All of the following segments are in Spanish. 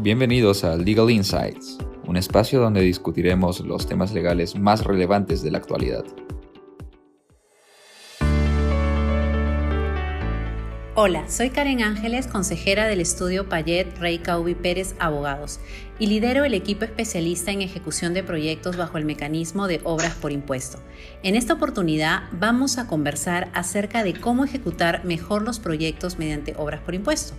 Bienvenidos a Legal Insights, un espacio donde discutiremos los temas legales más relevantes de la actualidad. Hola, soy Karen Ángeles, consejera del estudio Payet Rey Caubi Pérez Abogados y lidero el equipo especialista en ejecución de proyectos bajo el mecanismo de obras por impuesto. En esta oportunidad vamos a conversar acerca de cómo ejecutar mejor los proyectos mediante obras por impuesto.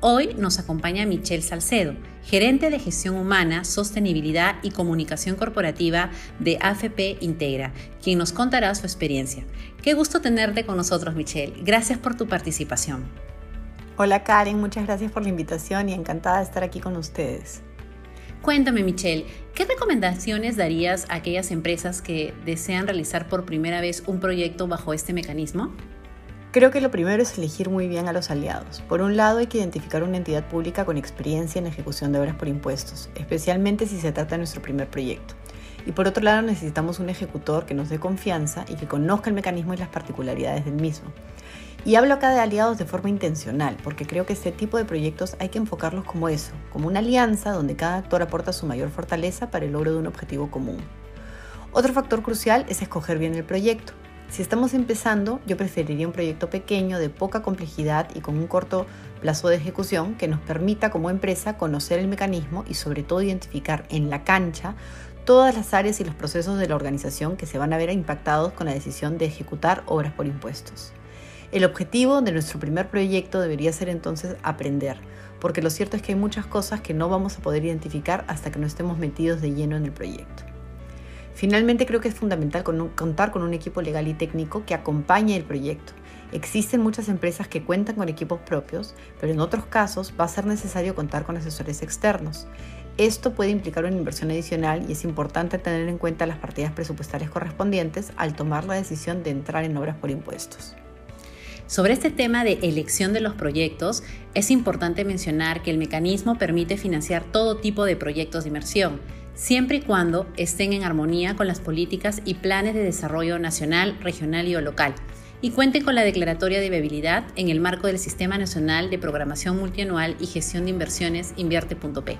Hoy nos acompaña Michelle Salcedo, gerente de gestión humana, sostenibilidad y comunicación corporativa de AFP Integra, quien nos contará su experiencia. Qué gusto tenerte con nosotros, Michelle. Gracias por tu participación. Hola Karen, muchas gracias por la invitación y encantada de estar aquí con ustedes. Cuéntame, Michelle, ¿qué recomendaciones darías a aquellas empresas que desean realizar por primera vez un proyecto bajo este mecanismo? Creo que lo primero es elegir muy bien a los aliados. Por un lado, hay que identificar una entidad pública con experiencia en ejecución de obras por impuestos, especialmente si se trata de nuestro primer proyecto. Y por otro lado, necesitamos un ejecutor que nos dé confianza y que conozca el mecanismo y las particularidades del mismo. Y hablo acá de aliados de forma intencional, porque creo que este tipo de proyectos hay que enfocarlos como eso, como una alianza donde cada actor aporta su mayor fortaleza para el logro de un objetivo común. Otro factor crucial es escoger bien el proyecto. Si estamos empezando, yo preferiría un proyecto pequeño, de poca complejidad y con un corto plazo de ejecución que nos permita como empresa conocer el mecanismo y sobre todo identificar en la cancha todas las áreas y los procesos de la organización que se van a ver impactados con la decisión de ejecutar obras por impuestos. El objetivo de nuestro primer proyecto debería ser entonces aprender, porque lo cierto es que hay muchas cosas que no vamos a poder identificar hasta que no estemos metidos de lleno en el proyecto. Finalmente creo que es fundamental contar con un equipo legal y técnico que acompañe el proyecto. Existen muchas empresas que cuentan con equipos propios, pero en otros casos va a ser necesario contar con asesores externos. Esto puede implicar una inversión adicional y es importante tener en cuenta las partidas presupuestarias correspondientes al tomar la decisión de entrar en obras por impuestos. Sobre este tema de elección de los proyectos, es importante mencionar que el mecanismo permite financiar todo tipo de proyectos de inversión, siempre y cuando estén en armonía con las políticas y planes de desarrollo nacional, regional y o local, y cuenten con la declaratoria de viabilidad en el marco del Sistema Nacional de Programación Multianual y Gestión de Inversiones Invierte.p.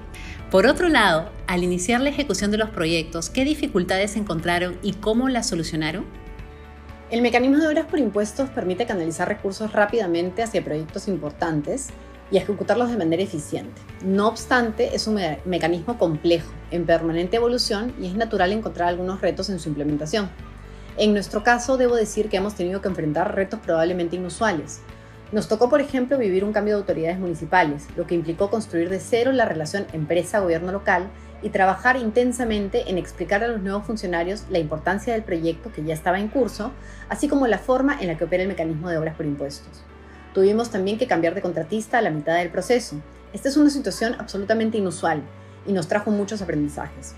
Por otro lado, al iniciar la ejecución de los proyectos, ¿qué dificultades encontraron y cómo las solucionaron? El mecanismo de obras por impuestos permite canalizar recursos rápidamente hacia proyectos importantes y ejecutarlos de manera eficiente. No obstante, es un mecanismo complejo, en permanente evolución y es natural encontrar algunos retos en su implementación. En nuestro caso, debo decir que hemos tenido que enfrentar retos probablemente inusuales. Nos tocó, por ejemplo, vivir un cambio de autoridades municipales, lo que implicó construir de cero la relación empresa-gobierno local y trabajar intensamente en explicar a los nuevos funcionarios la importancia del proyecto que ya estaba en curso, así como la forma en la que opera el mecanismo de obras por impuestos. Tuvimos también que cambiar de contratista a la mitad del proceso. Esta es una situación absolutamente inusual y nos trajo muchos aprendizajes.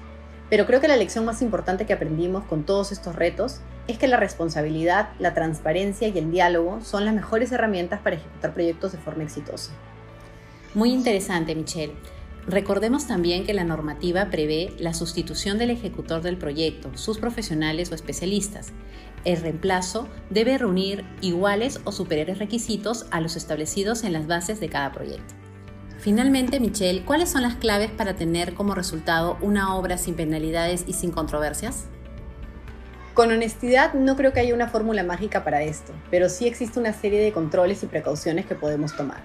Pero creo que la lección más importante que aprendimos con todos estos retos es que la responsabilidad, la transparencia y el diálogo son las mejores herramientas para ejecutar proyectos de forma exitosa. Muy interesante, Michelle. Recordemos también que la normativa prevé la sustitución del ejecutor del proyecto, sus profesionales o especialistas, el reemplazo debe reunir iguales o superiores requisitos a los establecidos en las bases de cada proyecto. Finalmente, Michelle, ¿cuáles son las claves para tener como resultado una obra sin penalidades y sin controversias? Con honestidad, no creo que haya una fórmula mágica para esto, pero sí existe una serie de controles y precauciones que podemos tomar.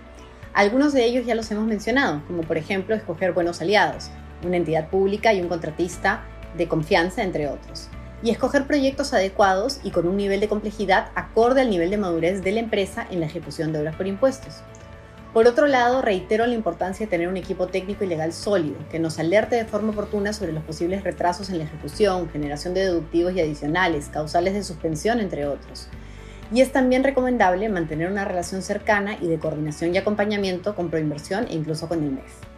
Algunos de ellos ya los hemos mencionado, como por ejemplo escoger buenos aliados, una entidad pública y un contratista de confianza, entre otros y escoger proyectos adecuados y con un nivel de complejidad acorde al nivel de madurez de la empresa en la ejecución de obras por impuestos. Por otro lado, reitero la importancia de tener un equipo técnico y legal sólido, que nos alerte de forma oportuna sobre los posibles retrasos en la ejecución, generación de deductivos y adicionales, causales de suspensión, entre otros. Y es también recomendable mantener una relación cercana y de coordinación y acompañamiento con Proinversión e incluso con el MEF.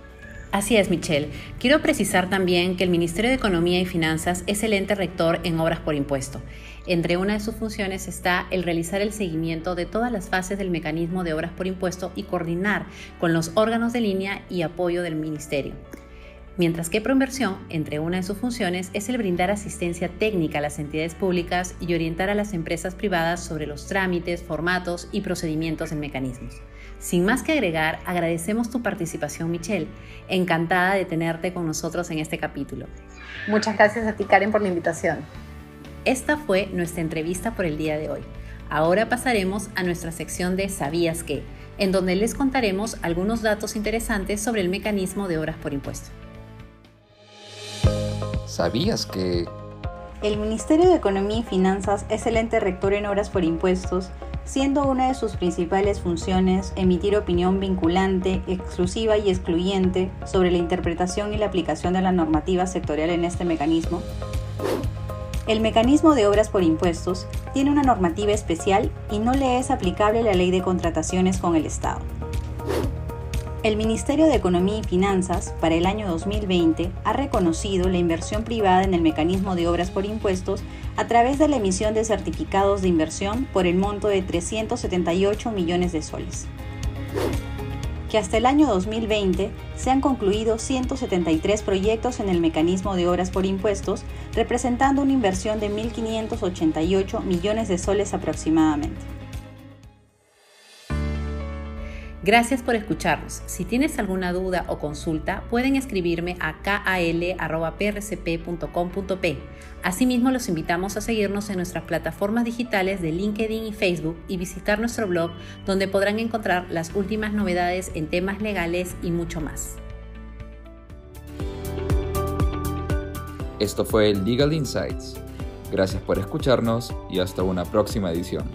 Así es, Michelle. Quiero precisar también que el Ministerio de Economía y Finanzas es el ente rector en obras por impuesto. Entre una de sus funciones está el realizar el seguimiento de todas las fases del mecanismo de obras por impuesto y coordinar con los órganos de línea y apoyo del Ministerio. Mientras que Proinversión, entre una de sus funciones, es el brindar asistencia técnica a las entidades públicas y orientar a las empresas privadas sobre los trámites, formatos y procedimientos en mecanismos. Sin más que agregar, agradecemos tu participación, Michelle. Encantada de tenerte con nosotros en este capítulo. Muchas gracias a ti, Karen, por la invitación. Esta fue nuestra entrevista por el día de hoy. Ahora pasaremos a nuestra sección de ¿Sabías qué? en donde les contaremos algunos datos interesantes sobre el mecanismo de obras por impuesto. ¿Sabías que el Ministerio de Economía y Finanzas es el ente rector en obras por impuestos, siendo una de sus principales funciones emitir opinión vinculante, exclusiva y excluyente sobre la interpretación y la aplicación de la normativa sectorial en este mecanismo? El mecanismo de obras por impuestos tiene una normativa especial y no le es aplicable la ley de contrataciones con el Estado. El Ministerio de Economía y Finanzas para el año 2020 ha reconocido la inversión privada en el mecanismo de obras por impuestos a través de la emisión de certificados de inversión por el monto de 378 millones de soles. Que hasta el año 2020 se han concluido 173 proyectos en el mecanismo de obras por impuestos, representando una inversión de 1.588 millones de soles aproximadamente. Gracias por escucharnos. Si tienes alguna duda o consulta, pueden escribirme a kal.prcp.com.p. Asimismo, los invitamos a seguirnos en nuestras plataformas digitales de LinkedIn y Facebook y visitar nuestro blog donde podrán encontrar las últimas novedades en temas legales y mucho más. Esto fue Legal Insights. Gracias por escucharnos y hasta una próxima edición.